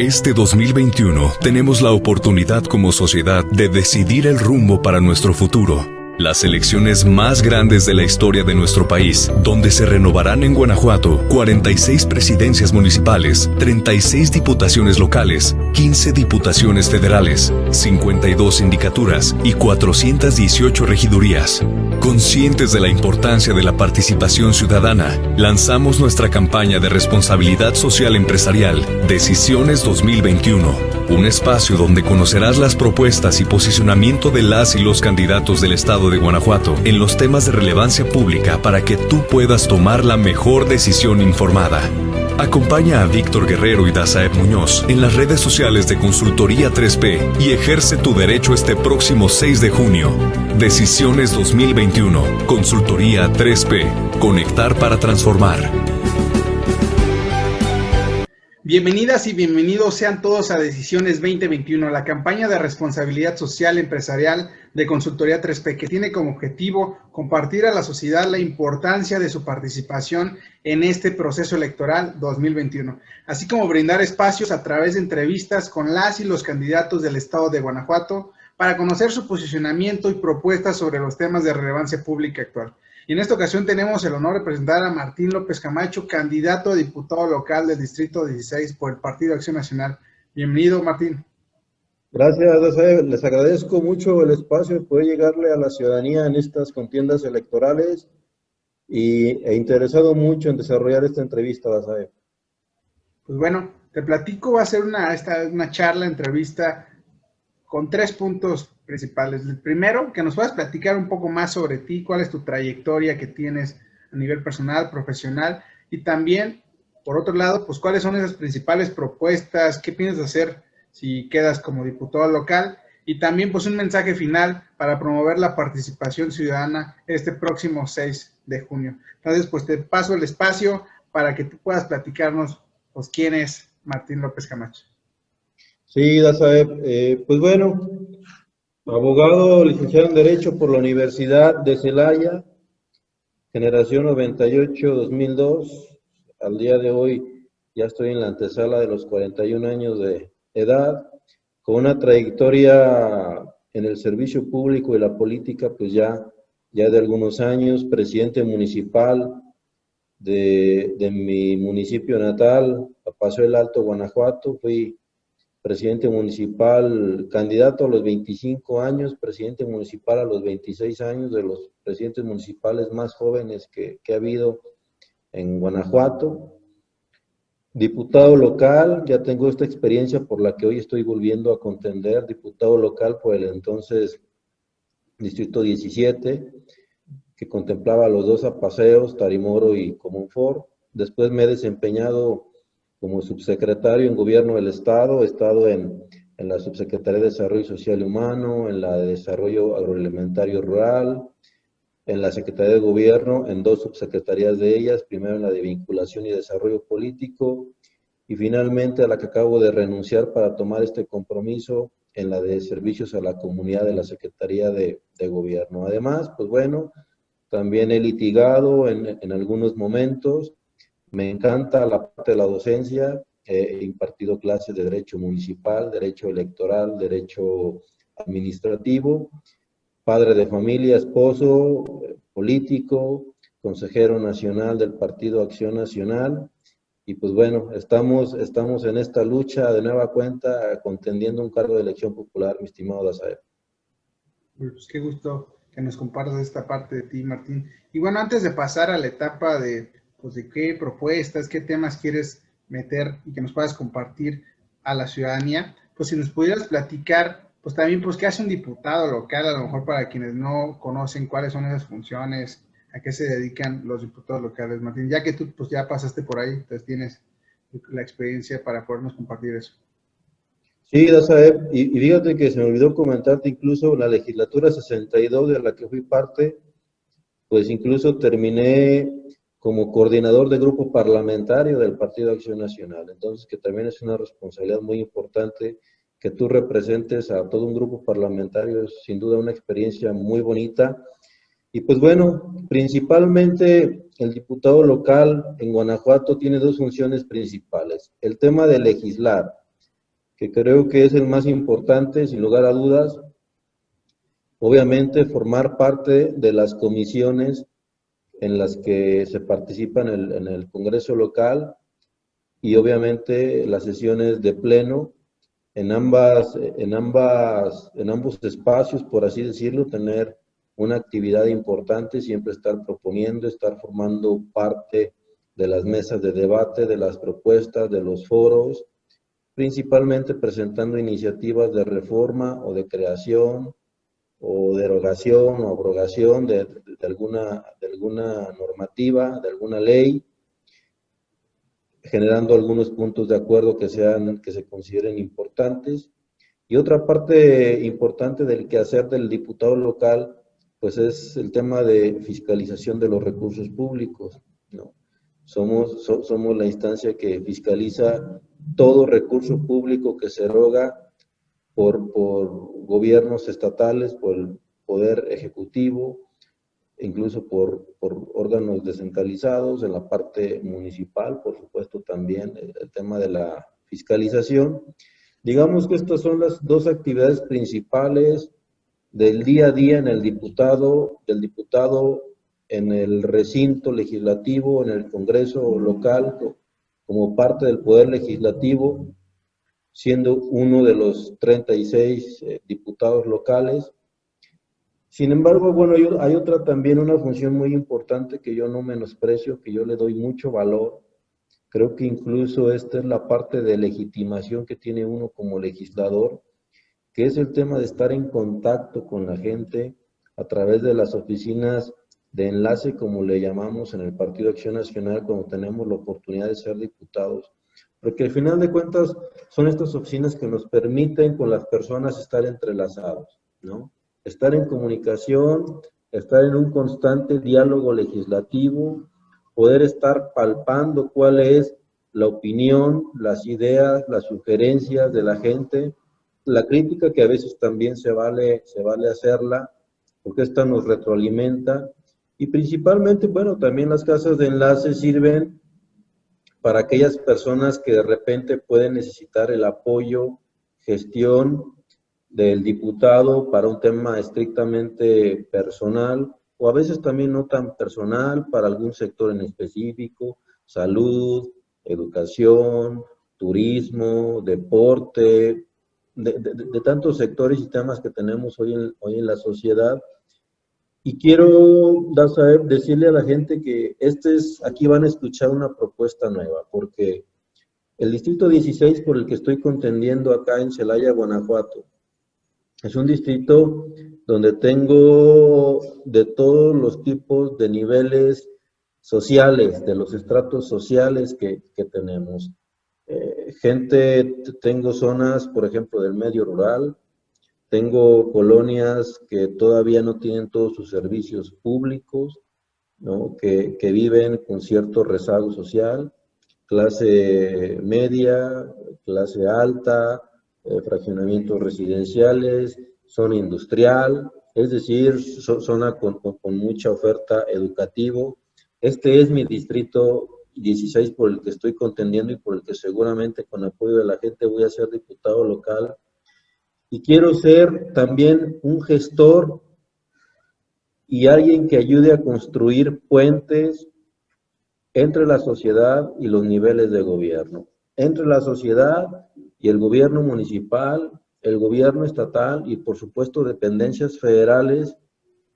Este 2021 tenemos la oportunidad como sociedad de decidir el rumbo para nuestro futuro las elecciones más grandes de la historia de nuestro país, donde se renovarán en Guanajuato 46 presidencias municipales, 36 diputaciones locales, 15 diputaciones federales, 52 sindicaturas y 418 regidurías. Conscientes de la importancia de la participación ciudadana, lanzamos nuestra campaña de responsabilidad social empresarial, Decisiones 2021 un espacio donde conocerás las propuestas y posicionamiento de las y los candidatos del Estado de Guanajuato en los temas de relevancia pública para que tú puedas tomar la mejor decisión informada. Acompaña a Víctor Guerrero y Dazaeb Muñoz en las redes sociales de Consultoría 3P y ejerce tu derecho este próximo 6 de junio. Decisiones 2021. Consultoría 3P. Conectar para transformar. Bienvenidas y bienvenidos sean todos a Decisiones 2021, la campaña de responsabilidad social empresarial de Consultoría 3P, que tiene como objetivo compartir a la sociedad la importancia de su participación en este proceso electoral 2021, así como brindar espacios a través de entrevistas con las y los candidatos del Estado de Guanajuato para conocer su posicionamiento y propuestas sobre los temas de relevancia pública actual. Y en esta ocasión tenemos el honor de presentar a Martín López Camacho, candidato a diputado local del Distrito 16 por el Partido Acción Nacional. Bienvenido, Martín. Gracias, les agradezco mucho el espacio de poder llegarle a la ciudadanía en estas contiendas electorales y he interesado mucho en desarrollar esta entrevista, Dazae. Pues bueno, te platico, va a ser una, esta, una charla, entrevista con tres puntos principales. El primero, que nos puedas platicar un poco más sobre ti, cuál es tu trayectoria que tienes a nivel personal, profesional, y también, por otro lado, pues cuáles son esas principales propuestas, qué piensas hacer si quedas como diputado local, y también pues un mensaje final para promover la participación ciudadana este próximo 6 de junio. Entonces, pues te paso el espacio para que tú puedas platicarnos, pues, quién es Martín López Camacho. Sí, Dazaeb, eh, pues bueno, Abogado, licenciado en Derecho por la Universidad de Celaya, generación 98-2002. Al día de hoy ya estoy en la antesala de los 41 años de edad, con una trayectoria en el servicio público y la política, pues ya, ya de algunos años, presidente municipal de, de mi municipio natal, Paso del Alto, Guanajuato, fui presidente municipal, candidato a los 25 años, presidente municipal a los 26 años, de los presidentes municipales más jóvenes que, ha habido en Guanajuato. Diputado local, ya tengo esta experiencia por la que hoy estoy volviendo a contender, diputado local por el entonces Distrito 17, que contemplaba los dos apaseos, Tarimoro y Comunfort. Después me he desempeñado como subsecretario en Gobierno del Estado, he estado en, en la Subsecretaría de Desarrollo Social y Humano, en la de Desarrollo Agroalimentario Rural, en la Secretaría de Gobierno, en dos subsecretarías de ellas, primero en la de Vinculación y Desarrollo Político, y finalmente a la que acabo de renunciar para tomar este compromiso en la de Servicios a la Comunidad de la Secretaría de, de Gobierno. Además, pues bueno, también he litigado en, en algunos momentos, me encanta la parte de la docencia, he impartido clases de derecho municipal, derecho electoral, derecho administrativo, padre de familia, esposo, político, consejero nacional del Partido Acción Nacional. Y pues bueno, estamos, estamos en esta lucha de nueva cuenta contendiendo un cargo de elección popular, mi estimado Dazaer. Pues qué gusto que nos compartas esta parte de ti, Martín. Y bueno, antes de pasar a la etapa de pues de qué propuestas, qué temas quieres meter y que nos puedas compartir a la ciudadanía, pues si nos pudieras platicar, pues también, pues qué hace un diputado local, a lo mejor para quienes no conocen cuáles son esas funciones, a qué se dedican los diputados locales, Martín, ya que tú pues ya pasaste por ahí, entonces tienes la experiencia para podernos compartir eso. Sí, Dazaeb, y, y fíjate que se me olvidó comentarte incluso la legislatura 62 de la que fui parte, pues incluso terminé como coordinador de grupo parlamentario del Partido Acción Nacional. Entonces, que también es una responsabilidad muy importante que tú representes a todo un grupo parlamentario, es sin duda una experiencia muy bonita. Y pues bueno, principalmente el diputado local en Guanajuato tiene dos funciones principales. El tema de legislar, que creo que es el más importante, sin lugar a dudas, obviamente formar parte de las comisiones en las que se participa en el, en el Congreso local y obviamente las sesiones de pleno en ambas, en ambas, en ambos espacios, por así decirlo, tener una actividad importante, siempre estar proponiendo, estar formando parte de las mesas de debate, de las propuestas, de los foros, principalmente presentando iniciativas de reforma o de creación o derogación o abrogación de, alguna, de alguna normativa, de alguna ley, generando algunos puntos de acuerdo que, sean, que se consideren importantes. Y otra parte importante del quehacer del diputado local, pues es el tema de fiscalización de los recursos públicos. ¿no? Somos, somos la instancia que fiscaliza todo recurso público que se eroga por, por gobiernos estatales, por el Poder Ejecutivo, incluso por, por, órganos descentralizados, en la parte municipal, por supuesto también el, tema de la fiscalización. Digamos que estas son las dos actividades principales del día a día en el diputado, del diputado en el recinto legislativo, en el Congreso local, como parte del Poder Legislativo, siendo uno de los 36 eh, diputados locales sin embargo, bueno, hay, otra también, una función muy importante que yo no menosprecio, que yo le doy mucho valor. Creo que incluso esta es la parte de legitimación que tiene uno como legislador, que es el tema de estar en contacto con la gente a través de las oficinas de enlace, como le llamamos en el Partido Acción Nacional, cuando tenemos la oportunidad de ser diputados. Porque al final de cuentas son estas oficinas que nos permiten con las personas estar entrelazados, ¿no? estar en comunicación, estar en un constante diálogo legislativo, poder estar palpando cuál es la opinión, las ideas, las sugerencias de la gente, la crítica que a veces también se vale, se vale hacerla, porque esta nos retroalimenta. Y principalmente, bueno, también las casas de enlace sirven para aquellas personas que de repente pueden necesitar el apoyo, gestión del diputado para un tema estrictamente personal o a veces también no tan personal para algún sector en específico, salud, educación, turismo, deporte, de, tantos sectores y temas que tenemos hoy en, hoy en la sociedad. Y quiero decirle a la gente que este es, aquí van a escuchar una propuesta nueva, porque el distrito 16 por el que estoy contendiendo acá en Celaya, Guanajuato, es un distrito donde tengo de todos los tipos de niveles sociales, de los estratos sociales que, tenemos. Eh, gente, tengo zonas, por ejemplo, del medio rural, tengo colonias que todavía no tienen todos sus servicios públicos, ¿no? que, que viven con cierto rezago social, clase media, clase alta, eh, fraccionamientos residenciales, zona industrial, es decir, zona con, mucha oferta educativa. Este es mi distrito 16 por el que estoy contendiendo y por el que seguramente con apoyo de la gente voy a ser diputado local. Y quiero ser también un gestor y alguien que ayude a construir puentes entre la sociedad y los niveles de gobierno. Entre la sociedad y el gobierno municipal, el gobierno estatal y por supuesto dependencias federales,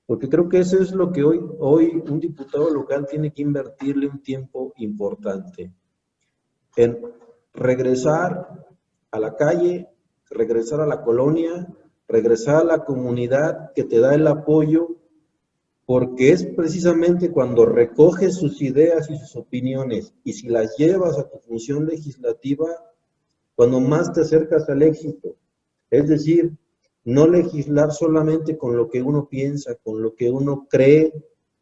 porque creo que eso es lo que hoy, hoy un diputado local tiene que invertirle un tiempo importante en regresar a la calle, regresar a la colonia, regresar a la comunidad que te da el apoyo, porque es precisamente cuando recoges sus ideas y sus opiniones y si las llevas a tu función legislativa, cuando más te acercas al éxito. Es decir, no legislar solamente con lo que uno piensa, con lo que uno cree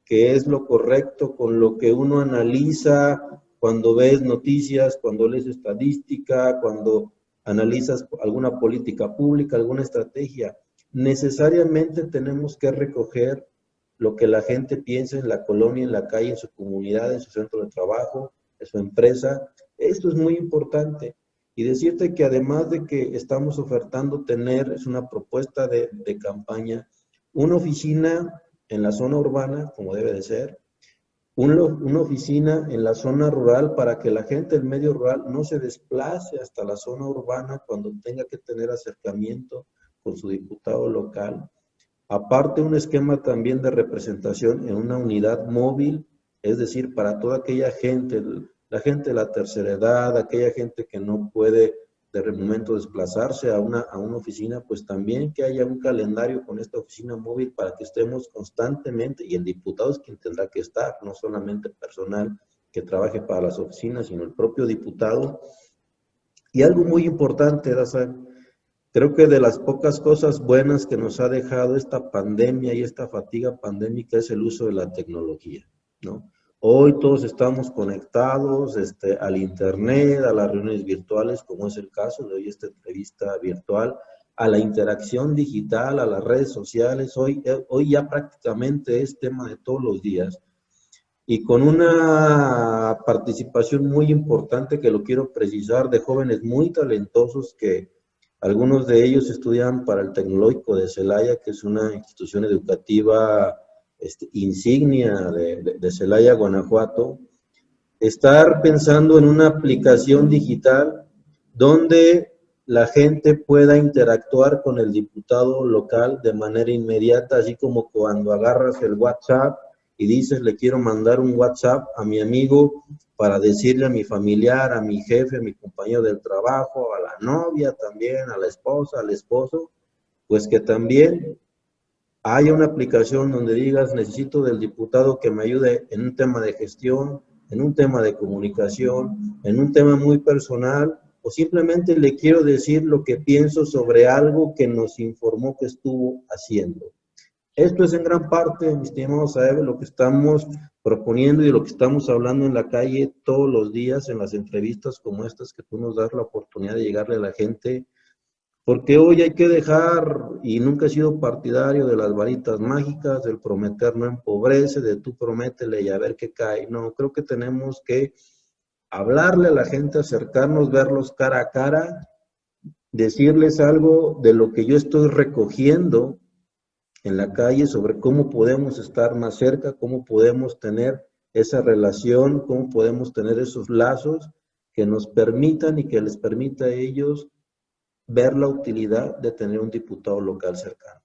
que es lo correcto, con lo que uno analiza cuando ves noticias, cuando lees estadística, cuando analizas alguna política pública, alguna estrategia. Necesariamente tenemos que recoger lo que la gente piensa en la colonia, en la calle, en su comunidad, en su centro de trabajo, en su empresa. Esto es muy importante. Y decirte que además de que estamos ofertando tener, es una propuesta de, de campaña, una oficina en la zona urbana, como debe de ser, una oficina en la zona rural para que la gente del medio rural no se desplace hasta la zona urbana cuando tenga que tener acercamiento con su diputado local. Aparte, un esquema también de representación en una unidad móvil, es decir, para toda aquella gente, la gente de la tercera edad, aquella gente que no puede de momento desplazarse a una, a una oficina, pues también que haya un calendario con esta oficina móvil para que estemos constantemente, y el diputado es quien tendrá que estar, no solamente personal que trabaje para las oficinas, sino el propio diputado. Y algo muy importante, Dazan, creo que de las pocas cosas buenas que nos ha dejado esta pandemia y esta fatiga pandémica es el uso de la tecnología, ¿no? Hoy todos estamos conectados este, al Internet, a las reuniones virtuales, como es el caso de hoy esta entrevista virtual, a la interacción digital, a las redes sociales. Hoy, eh, hoy ya prácticamente es tema de todos los días. Y con una participación muy importante que lo quiero precisar de jóvenes muy talentosos que algunos de ellos estudian para el Tecnológico de Celaya, que es una institución educativa este, insignia de, Celaya, Guanajuato, estar pensando en una aplicación digital donde la gente pueda interactuar con el diputado local de manera inmediata, así como cuando agarras el WhatsApp y dices, le quiero mandar un WhatsApp a mi amigo para decirle a mi familiar, a mi jefe, a mi compañero del trabajo, a la novia también, a la esposa, al esposo, pues que también haya una aplicación donde digas, necesito del diputado que me ayude en un tema de gestión, en un tema de comunicación, en un tema muy personal, o simplemente le quiero decir lo que pienso sobre algo que nos informó que estuvo haciendo. Esto es en gran parte, mis estimados Saebe, lo que estamos proponiendo y lo que estamos hablando en la calle todos los días en las entrevistas como estas que tú nos das la oportunidad de llegarle a la gente porque hoy hay que dejar, y nunca he sido partidario de las varitas mágicas, del prometer no empobrece, de tú prométele y a ver qué cae. No, creo que tenemos que hablarle a la gente, acercarnos, verlos cara a cara, decirles algo de lo que yo estoy recogiendo en la calle sobre cómo podemos estar más cerca, cómo podemos tener esa relación, cómo podemos tener esos lazos que nos permitan y que les permita a ellos ver la utilidad de tener un diputado local cercano.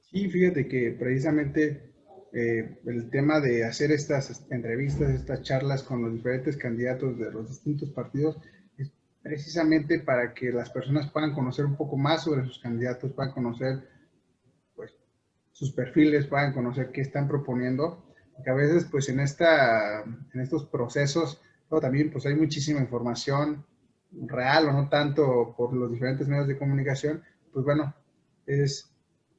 Sí, fíjate que precisamente eh, el tema de hacer estas entrevistas, estas charlas con los diferentes candidatos de los distintos partidos, es precisamente para que las personas puedan conocer un poco más sobre sus candidatos, puedan conocer pues, sus perfiles, puedan conocer qué están proponiendo, porque a veces pues en, esta, en estos procesos también pues hay muchísima información, real o no tanto por los diferentes medios de comunicación, pues bueno, es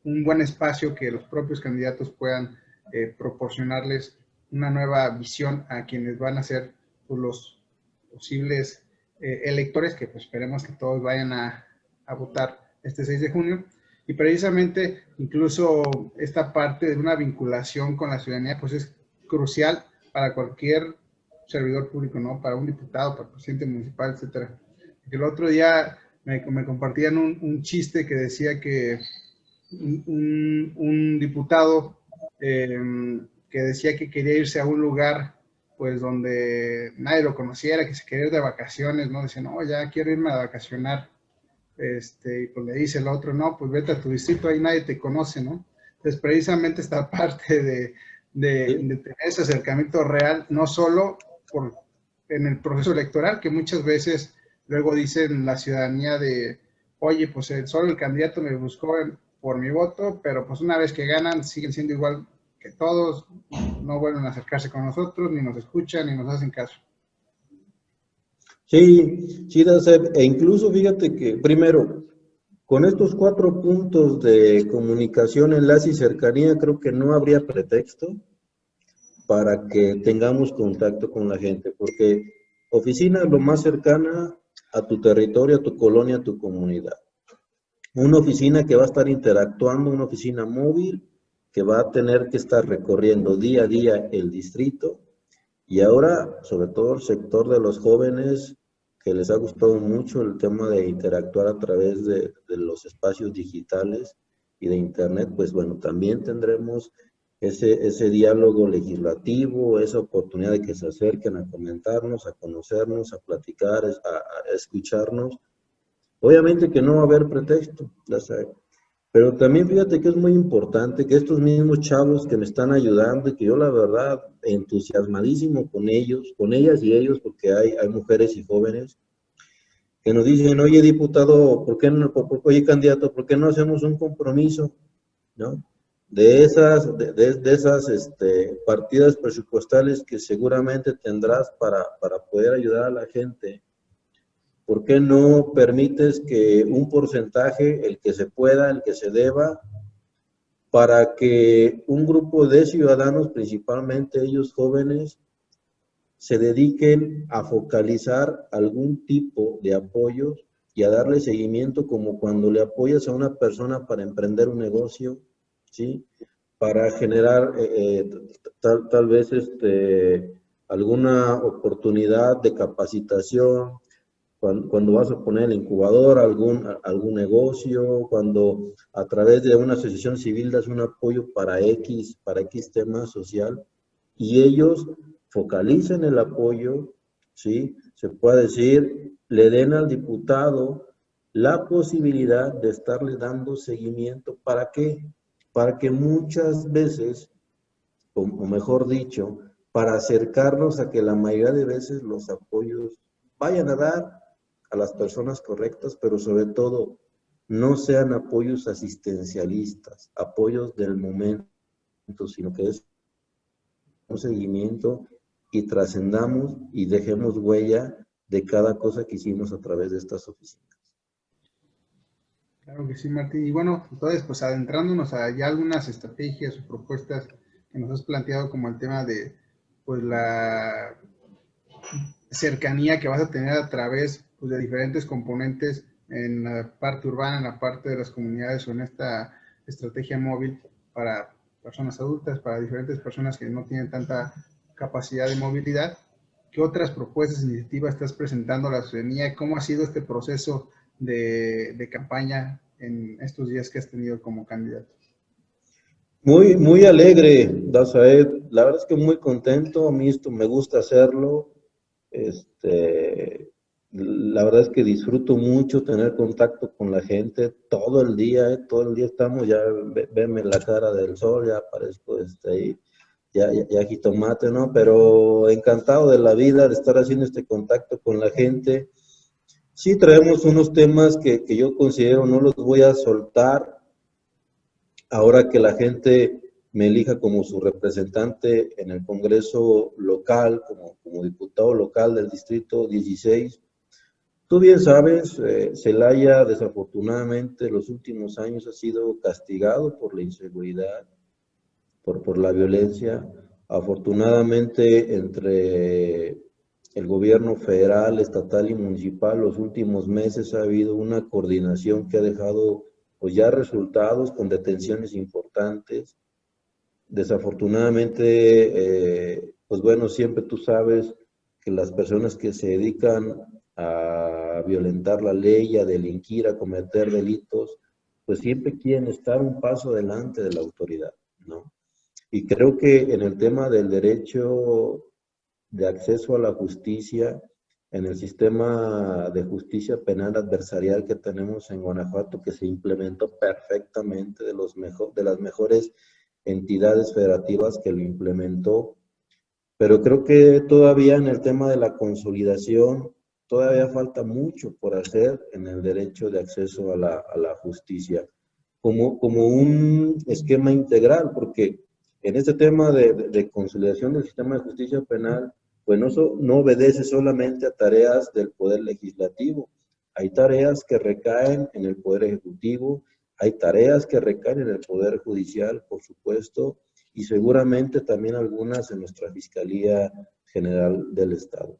un buen espacio que los propios candidatos puedan eh, proporcionarles una nueva visión a quienes van a ser pues, los posibles eh, electores, que pues esperemos que todos vayan a, a votar este 6 de junio. Y precisamente incluso esta parte de una vinculación con la ciudadanía pues es crucial para cualquier servidor público, ¿no? Para un diputado, para el presidente municipal, etcétera. El otro día me, compartían un, chiste que decía que un, diputado em, que decía que quería irse a un lugar pues donde nadie lo conociera, que se quería ir de vacaciones, ¿no? Dice, no, ya quiero irme a vacacionar. Este, y pues le dice el otro, no, pues vete a tu distrito, ahí nadie te conoce, ¿no? Entonces, precisamente esta parte de, de, tener ese acercamiento real, no solo por, en el proceso electoral, que muchas veces luego dicen la ciudadanía de, oye, pues solo el candidato me buscó por mi voto, pero pues una vez que ganan siguen siendo igual que todos, no vuelven a acercarse con nosotros, ni nos escuchan, ni nos hacen caso. Sí, sí, e incluso fíjate que, primero, con estos cuatro puntos de comunicación, enlace y cercanía, creo que no habría pretexto para que tengamos contacto con la gente, porque oficina lo más cercana a tu territorio, a tu colonia, a tu comunidad. Una oficina que va a estar interactuando, una oficina móvil que va a tener que estar recorriendo día a día el distrito y ahora, sobre todo el sector de los jóvenes que les ha gustado mucho el tema de interactuar a través de, los espacios digitales y de Internet, pues bueno, también tendremos ese, ese diálogo legislativo, esa oportunidad de que se acerquen a comentarnos, a conocernos, a platicar, a, escucharnos. Obviamente que no va a haber pretexto, Pero también fíjate que es muy importante que estos mismos chavos que me están ayudando y que yo la verdad entusiasmadísimo con ellos, con ellas y ellos, porque hay, hay mujeres y jóvenes, que nos dicen, oye diputado, ¿por qué no, oye candidato, ¿por qué no hacemos un compromiso? ¿No? De esas, de, esas este, partidas presupuestales que seguramente tendrás para, para poder ayudar a la gente, ¿por qué no permites que un porcentaje, el que se pueda, el que se deba, para que un grupo de ciudadanos, principalmente ellos jóvenes, se dediquen a focalizar algún tipo de apoyos y a darle seguimiento como cuando le apoyas a una persona para emprender un negocio, ¿sí? Para generar eh, eh, tal, tal, vez este, alguna oportunidad de capacitación, cuando, vas a poner el incubador, algún, algún negocio, cuando a través de una asociación civil das un apoyo para X, para X tema social, y ellos focalicen el apoyo, ¿sí? Se puede decir, le den al diputado la posibilidad de estarle dando seguimiento. ¿Para qué? Para que muchas veces, o, mejor dicho, para acercarnos a que la mayoría de veces los apoyos vayan a dar a las personas correctas, pero sobre todo no sean apoyos asistencialistas, apoyos del momento, sino que es un seguimiento y trascendamos y dejemos huella de cada cosa que hicimos a través de estas oficinas. Claro que sí, Martín. Y bueno, entonces, pues adentrándonos a ya algunas estrategias o propuestas que nos has planteado, como el tema de, pues, la cercanía que vas a tener a través pues, de diferentes componentes en la parte urbana, en la parte de las comunidades o en esta estrategia móvil para personas adultas, para diferentes personas que no tienen tanta capacidad de movilidad. ¿Qué otras propuestas, iniciativas estás presentando a la ciudadanía? ¿Cómo ha sido este proceso de, campaña en estos días que has tenido como candidato? Muy, muy alegre, Dazaed. La verdad es que muy contento. A mí esto me gusta hacerlo. Este, la verdad es que disfruto mucho tener contacto con la gente todo el día. ¿eh? Todo el día estamos, ya veme la cara del sol, ya aparezco este, ahí, ya, ya, ya jitomate, ¿no? Pero encantado de la vida, de estar haciendo este contacto con la gente Sí traemos unos temas que, yo considero no los voy a soltar ahora que la gente me elija como su representante en el Congreso local, como, como diputado local del Distrito 16. Tú bien sabes, eh, Celaya desafortunadamente los últimos años ha sido castigado por la inseguridad, por, por la violencia. Afortunadamente entre el gobierno federal, estatal y municipal, los últimos meses ha habido una coordinación que ha dejado pues ya resultados con detenciones importantes. Desafortunadamente, eh, pues bueno, siempre tú sabes que las personas que se dedican a violentar la ley, a delinquir, a cometer delitos, pues siempre quieren estar un paso adelante de la autoridad, ¿no? Y creo que en el tema del derecho de acceso a la justicia en el sistema de justicia penal adversarial que tenemos en Guanajuato, que se implementó perfectamente de, los mejor, de las mejores entidades federativas que lo implementó. Pero creo que todavía en el tema de la consolidación, todavía falta mucho por hacer en el derecho de acceso a la, a la justicia, como, como un esquema integral, porque en este tema de, consolidación del sistema de justicia penal, pues no, no obedece solamente a tareas del Poder Legislativo. Hay tareas que recaen en el Poder Ejecutivo, hay tareas que recaen en el Poder Judicial, por supuesto, y seguramente también algunas en nuestra Fiscalía General del Estado.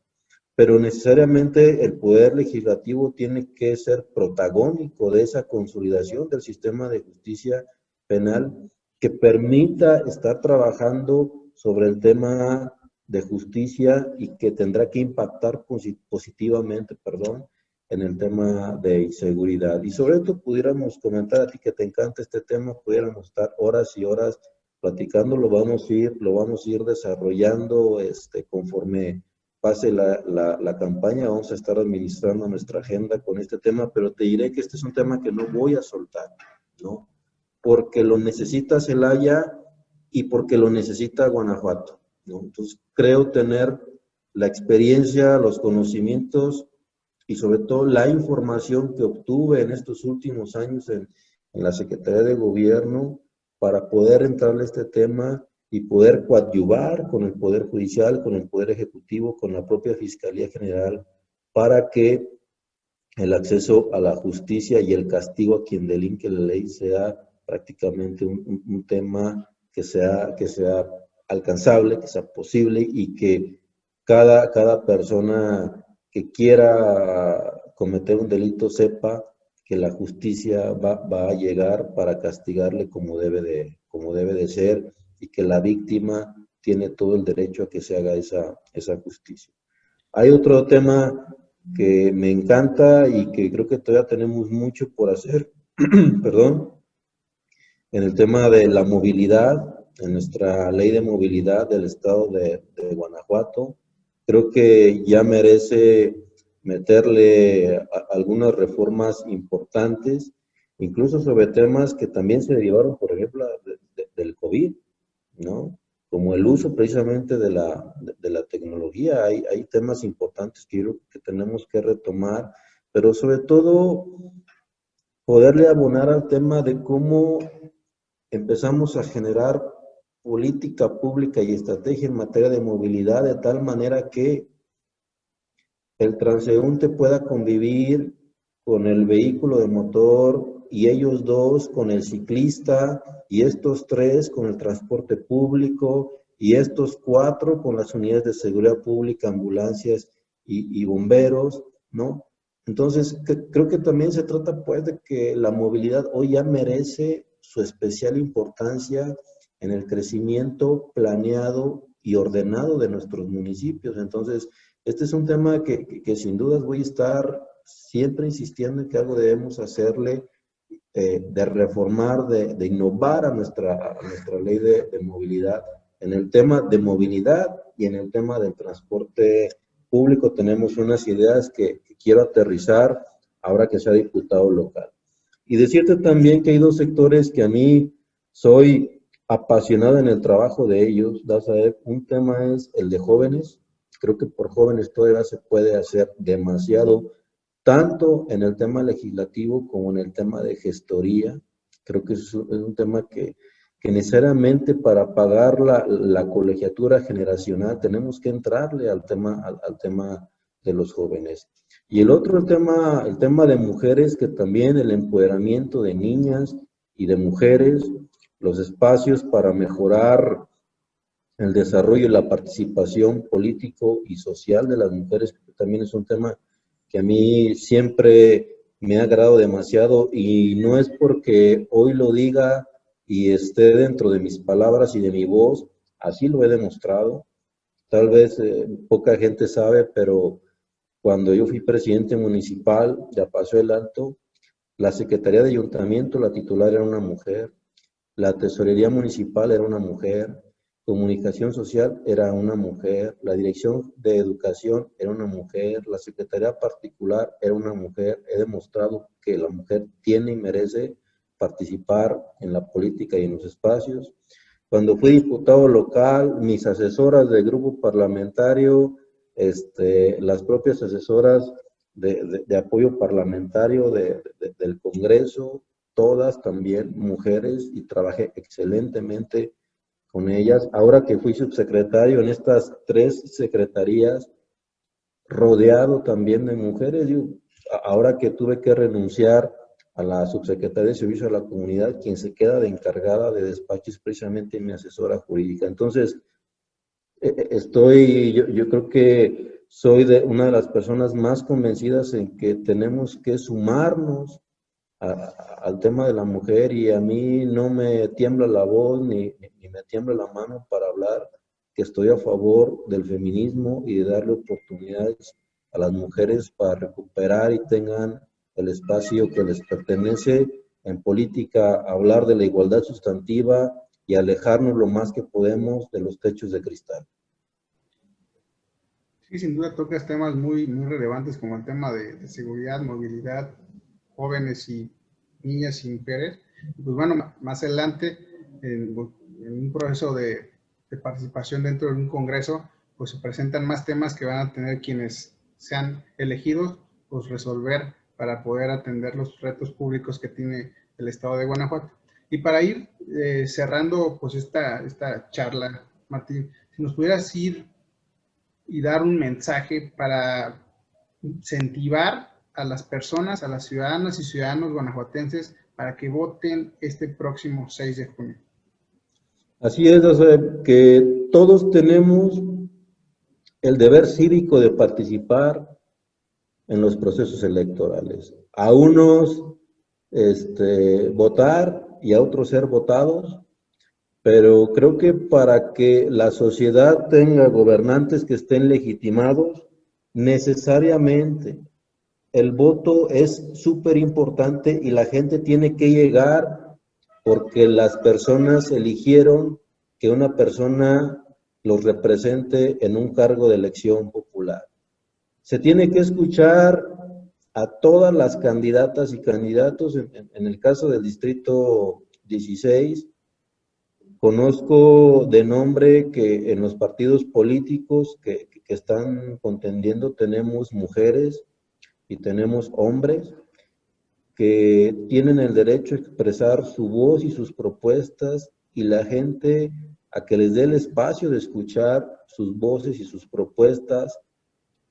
Pero necesariamente el Poder Legislativo tiene que ser protagónico de esa consolidación del sistema de justicia penal que permita estar trabajando sobre el tema de justicia y que tendrá que impactar positivamente, perdón, en el tema de inseguridad. Y sobre todo pudiéramos comentar a ti que te encanta este tema, pudiéramos estar horas y horas platicando, lo vamos a ir, lo vamos a ir desarrollando este, conforme pase la, la, campaña, vamos a estar administrando nuestra agenda con este tema, pero te diré que este es un tema que no voy a soltar, ¿no? Porque lo necesita Celaya y porque lo necesita Guanajuato. Entonces, creo tener la experiencia, los conocimientos y sobre todo la información que obtuve en estos últimos años en, en la Secretaría de Gobierno para poder entrarle a este tema y poder coadyuvar con el Poder Judicial, con el Poder Ejecutivo, con la propia Fiscalía General, para que el acceso a la justicia y el castigo a quien delinque la ley sea prácticamente un, tema que sea, que sea alcanzable, que sea posible y que cada, cada persona que quiera cometer un delito sepa que la justicia va, va, a llegar para castigarle como debe de, como debe de ser y que la víctima tiene todo el derecho a que se haga esa, esa justicia. Hay otro tema que me encanta y que creo que todavía tenemos mucho por hacer, perdón, en el tema de la movilidad, en nuestra ley de movilidad del estado de, de Guanajuato. Creo que ya merece meterle algunas reformas importantes, incluso sobre temas que también se derivaron, por ejemplo, del COVID. ¿no? Como el uso precisamente de la, de, la tecnología. Hay, hay, temas importantes que, que tenemos que retomar, pero sobre todo poderle abonar al tema de cómo empezamos a generar política pública y estrategia en materia de movilidad de tal manera que el transeúnte pueda convivir con el vehículo de motor y ellos dos con el ciclista y estos tres con el transporte público y estos cuatro con las unidades de seguridad pública, ambulancias y, bomberos, ¿no? Entonces, creo que también se trata pues de que la movilidad hoy ya merece su especial importancia en el crecimiento planeado y ordenado de nuestros municipios. Entonces, este es un tema que, que sin dudas voy a estar siempre insistiendo en que algo debemos hacerle de reformar, de, innovar a nuestra, nuestra ley de, movilidad. En el tema de movilidad y en el tema del transporte público tenemos unas ideas que, quiero aterrizar ahora que sea diputado local. Y decirte también que hay dos sectores que a mí soy apasionado en el trabajo de ellos. Da saber, un tema es el de jóvenes. Creo que por jóvenes todavía se puede hacer demasiado tanto en el tema legislativo como en el tema de gestoría. Creo que es un tema que, necesariamente para pagar la, colegiatura generacional tenemos que entrarle al tema, al, tema de los jóvenes. Y el otro el tema, el tema de mujeres, que también el empoderamiento de niñas y de mujeres, los espacios para mejorar el desarrollo y la participación político y social de las mujeres, también es un tema que a mí siempre me ha agradado demasiado y no es porque hoy lo diga y esté dentro de mis palabras y de mi voz, así lo he demostrado. Tal vez eh, poca gente sabe, pero cuando yo fui presidente municipal de Paso del Alto, la Secretaría de Ayuntamiento, la titular era una mujer, la Tesorería Municipal era una mujer, Comunicación Social era una mujer, la Dirección de Educación era una mujer, la Secretaría Particular era una mujer. He demostrado que la mujer tiene y merece participar en la política y en los espacios. Cuando fui diputado local, mis asesoras del grupo parlamentario, este, las propias asesoras de, apoyo parlamentario del Congreso, todas también mujeres y trabajé excelentemente con ellas. Ahora que fui subsecretario en estas tres secretarías, rodeado también de mujeres, yo, ahora que tuve que renunciar a la subsecretaria de Servicio a la Comunidad, quien se queda de encargada de despacho es precisamente mi asesora jurídica. Entonces, estoy, yo, yo creo que soy de una de las personas más convencidas en que tenemos que sumarnos al tema de la mujer y a mí no me tiembla la voz ni, ni, me tiembla la mano para hablar que estoy a favor del feminismo y de darle oportunidades a las mujeres para recuperar y tengan el espacio que les pertenece en política, hablar de la igualdad sustantiva y alejarnos lo más que podemos de los techos de cristal. Sí, sin duda tocas temas muy, muy relevantes como el tema de, seguridad, movilidad, jóvenes y niñas y mujeres. Pues bueno, más adelante, en, un proceso de, de, participación dentro de un congreso, pues se presentan más temas que van a tener quienes sean elegidos, pues resolver para poder atender los retos públicos que tiene el Estado de Guanajuato. Y para ir eh, cerrando pues esta, esta charla, Martín, si nos pudieras ir y dar un mensaje para incentivar a las personas, a las ciudadanas y ciudadanos guanajuatenses para que voten este próximo 6 de junio. Así es, que todos tenemos el deber cívico de participar en los procesos electorales. A unos este, votar y a otros ser votados, pero creo que para que la sociedad tenga gobernantes que estén legitimados, necesariamente el voto es súper importante y la gente tiene que llegar porque las personas eligieron que una persona los represente en un cargo de elección popular. Se tiene que escuchar a todas las candidatas y candidatos, en, el caso del distrito 16, Conozco de nombre que en los partidos políticos que, están contendiendo tenemos mujeres y tenemos hombres que tienen el derecho a expresar su voz y sus propuestas y la gente a que les dé el espacio de escuchar sus voces y sus propuestas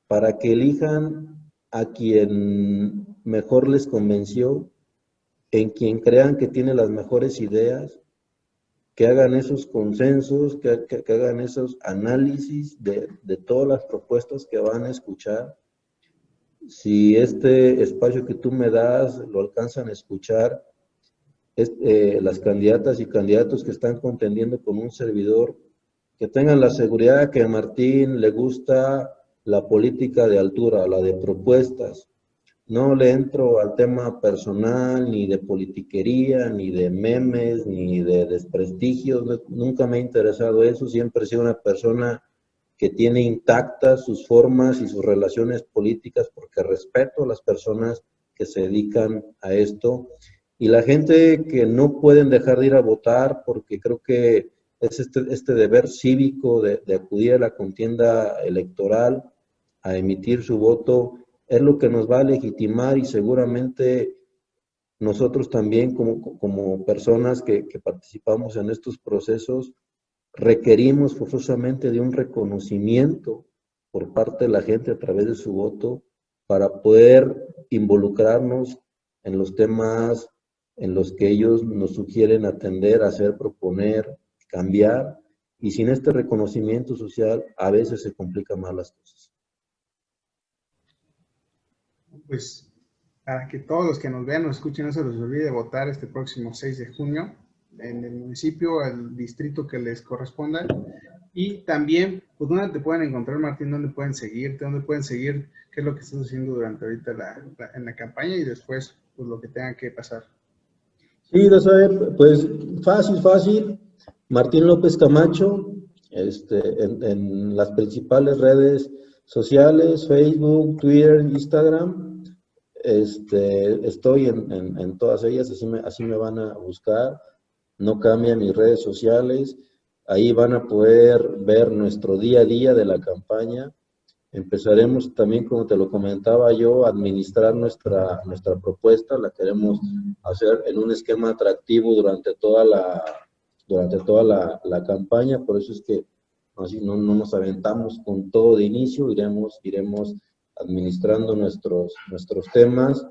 para que elijan a quien mejor les convenció, en quien crean que tiene las mejores ideas que hagan esos consensos, que, hagan esos análisis de, todas las propuestas que van a escuchar. Si este espacio que tú me das lo alcanzan a escuchar, eh, las candidatas y candidatos que están contendiendo con un servidor, que tengan la seguridad que a Martín le gusta la política de altura, la de propuestas, no le entro al tema personal, ni de politiquería, ni de memes, ni de desprestigios. Nunca me ha interesado eso. Siempre he sido una persona que tiene intactas sus formas y sus relaciones políticas porque respeto a las personas que se dedican a esto. Y la gente que no pueden dejar de ir a votar porque creo que es este, este deber cívico de, de acudir a la contienda electoral, a emitir su voto es lo que nos va a legitimar y seguramente nosotros también como, personas que, que, participamos en estos procesos requerimos forzosamente de un reconocimiento por parte de la gente a través de su voto para poder involucrarnos en los temas en los que ellos nos sugieren atender, hacer, proponer, cambiar. Y sin este reconocimiento social a veces se complican más las cosas pues para que todos los que nos vean o escuchen no se les olvide votar este próximo 6 de junio en el municipio, el distrito que les corresponda. Y también, pues, ¿dónde te pueden encontrar, Martín? ¿Dónde pueden seguirte? ¿Dónde pueden seguir qué es lo que estás haciendo durante ahorita la, en la campaña y después, pues, lo que tenga que pasar? Sí, pues, fácil, fácil. Martín López Camacho, este, en las principales redes sociales, Facebook, Twitter, Instagram este, estoy en, todas ellas, así me, van a buscar. No cambian mis redes sociales. Ahí van a poder ver nuestro día a día de la campaña. Empezaremos también, como te lo comentaba yo, a administrar nuestra, nuestra propuesta. La queremos hacer en un esquema atractivo durante toda la, durante toda la, la campaña. Por eso es que así no, no, nos aventamos con todo de inicio. Iremos, iremos administrando nuestros, nuestros temas,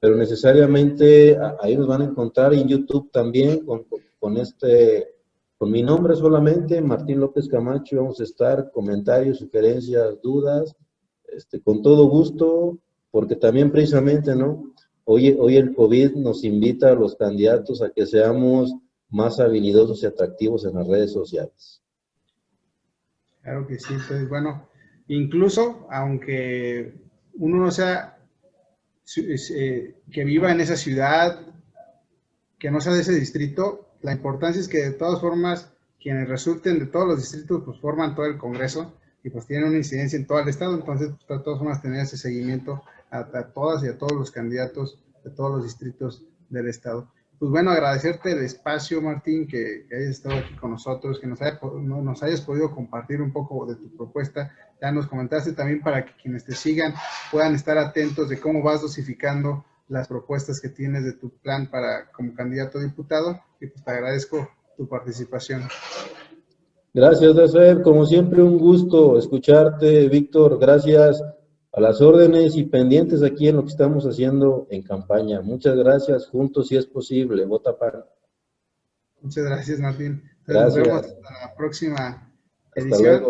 pero necesariamente ahí nos van a encontrar en YouTube también con, con este, con mi nombre solamente, Martín López Camacho, vamos a estar, comentarios, sugerencias, dudas, este, con todo gusto, porque también precisamente, ¿no? Hoy, hoy el COVID nos invita a los candidatos a que seamos más habilidosos y atractivos en las redes sociales. Claro que sí, entonces bueno, incluso aunque uno no sea eh, que viva en esa ciudad, que no sea de ese distrito, la importancia es que de todas formas quienes resulten de todos los distritos pues forman todo el Congreso y pues tienen una incidencia en todo el estado, entonces pues, de todas formas tener ese seguimiento a, a, todas y a todos los candidatos de todos los distritos del estado. Pues bueno, agradecerte el espacio, Martín, que, hayas estado aquí con nosotros, que nos, haya, nos hayas podido compartir un poco de tu propuesta. Ya nos comentaste también para que quienes te sigan puedan estar atentos de cómo vas dosificando las propuestas que tienes de tu plan para como candidato a diputado y pues te agradezco tu participación. Gracias, Dacer. Como siempre, un gusto escucharte, Víctor. Gracias a las órdenes y pendientes aquí en lo que estamos haciendo en campaña. Muchas gracias. Juntos, si es posible. Vota para. Muchas gracias, Martín. Gracias. Nos vemos hasta la próxima edición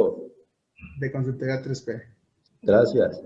de Consultoría 3P. Gracias.